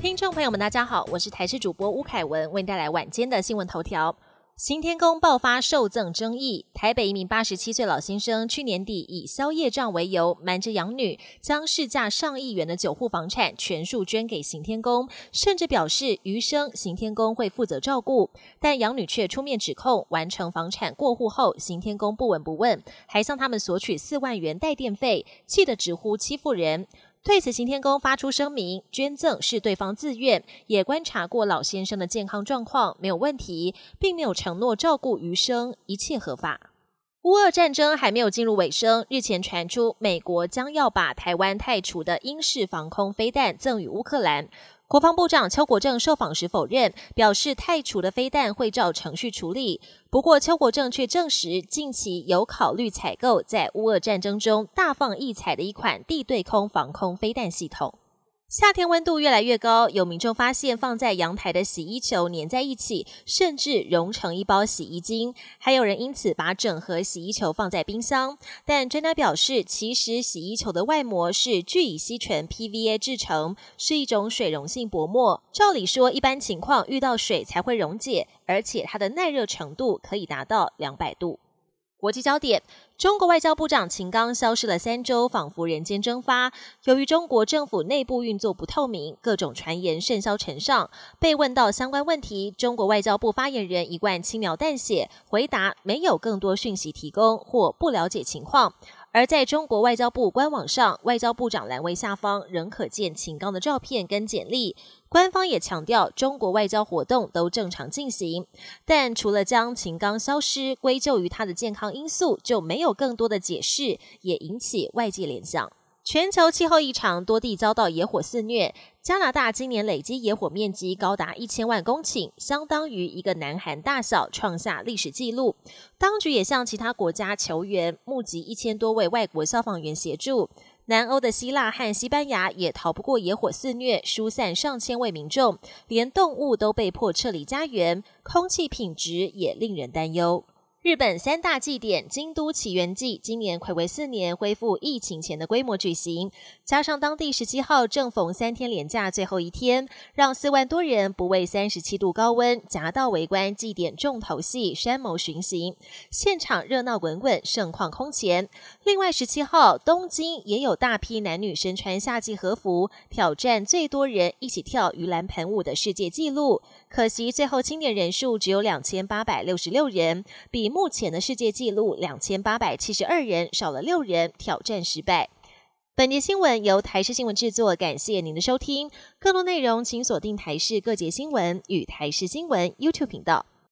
听众朋友们，大家好，我是台视主播吴凯文，为您带来晚间的新闻头条。行天宫爆发受赠争议，台北一名八十七岁老先生去年底以消业障为由，瞒着养女，将市价上亿元的九户房产全数捐给行天宫，甚至表示余生行天宫会负责照顾。但养女却出面指控，完成房产过户后，行天宫不闻不问，还向他们索取四万元代电费，气得直呼欺负人。对此，行天宫发出声明，捐赠是对方自愿，也观察过老先生的健康状况没有问题，并没有承诺照顾余生，一切合法。乌俄战争还没有进入尾声，日前传出美国将要把台湾太除的英式防空飞弹赠予乌克兰。国防部长邱国正受访时否认，表示太除的飞弹会照程序处理。不过，邱国正却证实，近期有考虑采购在乌俄战争中大放异彩的一款地对空防空飞弹系统。夏天温度越来越高，有民众发现放在阳台的洗衣球粘在一起，甚至融成一包洗衣精。还有人因此把整盒洗衣球放在冰箱。但专家表示，其实洗衣球的外膜是聚乙烯醇 （PVA） 制成，是一种水溶性薄膜。照理说，一般情况遇到水才会溶解，而且它的耐热程度可以达到两百度。国际焦点：中国外交部长秦刚消失了三周，仿佛人间蒸发。由于中国政府内部运作不透明，各种传言甚嚣尘上。被问到相关问题，中国外交部发言人一贯轻描淡写，回答没有更多讯息提供或不了解情况。而在中国外交部官网上，外交部长栏位下方仍可见秦刚的照片跟简历。官方也强调，中国外交活动都正常进行。但除了将秦刚消失归咎于他的健康因素，就没有更多的解释，也引起外界联想。全球气候异常，多地遭到野火肆虐。加拿大今年累积野火面积高达一千万公顷，相当于一个南韩大小，创下历史纪录。当局也向其他国家求援，募集一千多位外国消防员协助。南欧的希腊和西班牙也逃不过野火肆虐，疏散上千位民众，连动物都被迫撤离家园，空气品质也令人担忧。日本三大祭典京都起源祭今年暌违四年恢复疫情前的规模举行，加上当地十七号正逢三天连假最后一天，让四万多人不畏三十七度高温，夹道围观祭典重头戏山谋巡行，现场热闹滚滚，盛况空前。另外十七号东京也有大批男女身穿夏季和服，挑战最多人一起跳鱼篮盆舞的世界纪录。可惜最后清点人数只有两千八百六十六人，比目前的世界纪录两千八百七十二人少了六人，挑战失败。本节新闻由台视新闻制作，感谢您的收听。更多内容请锁定台视各节新闻与台视新闻 YouTube 频道。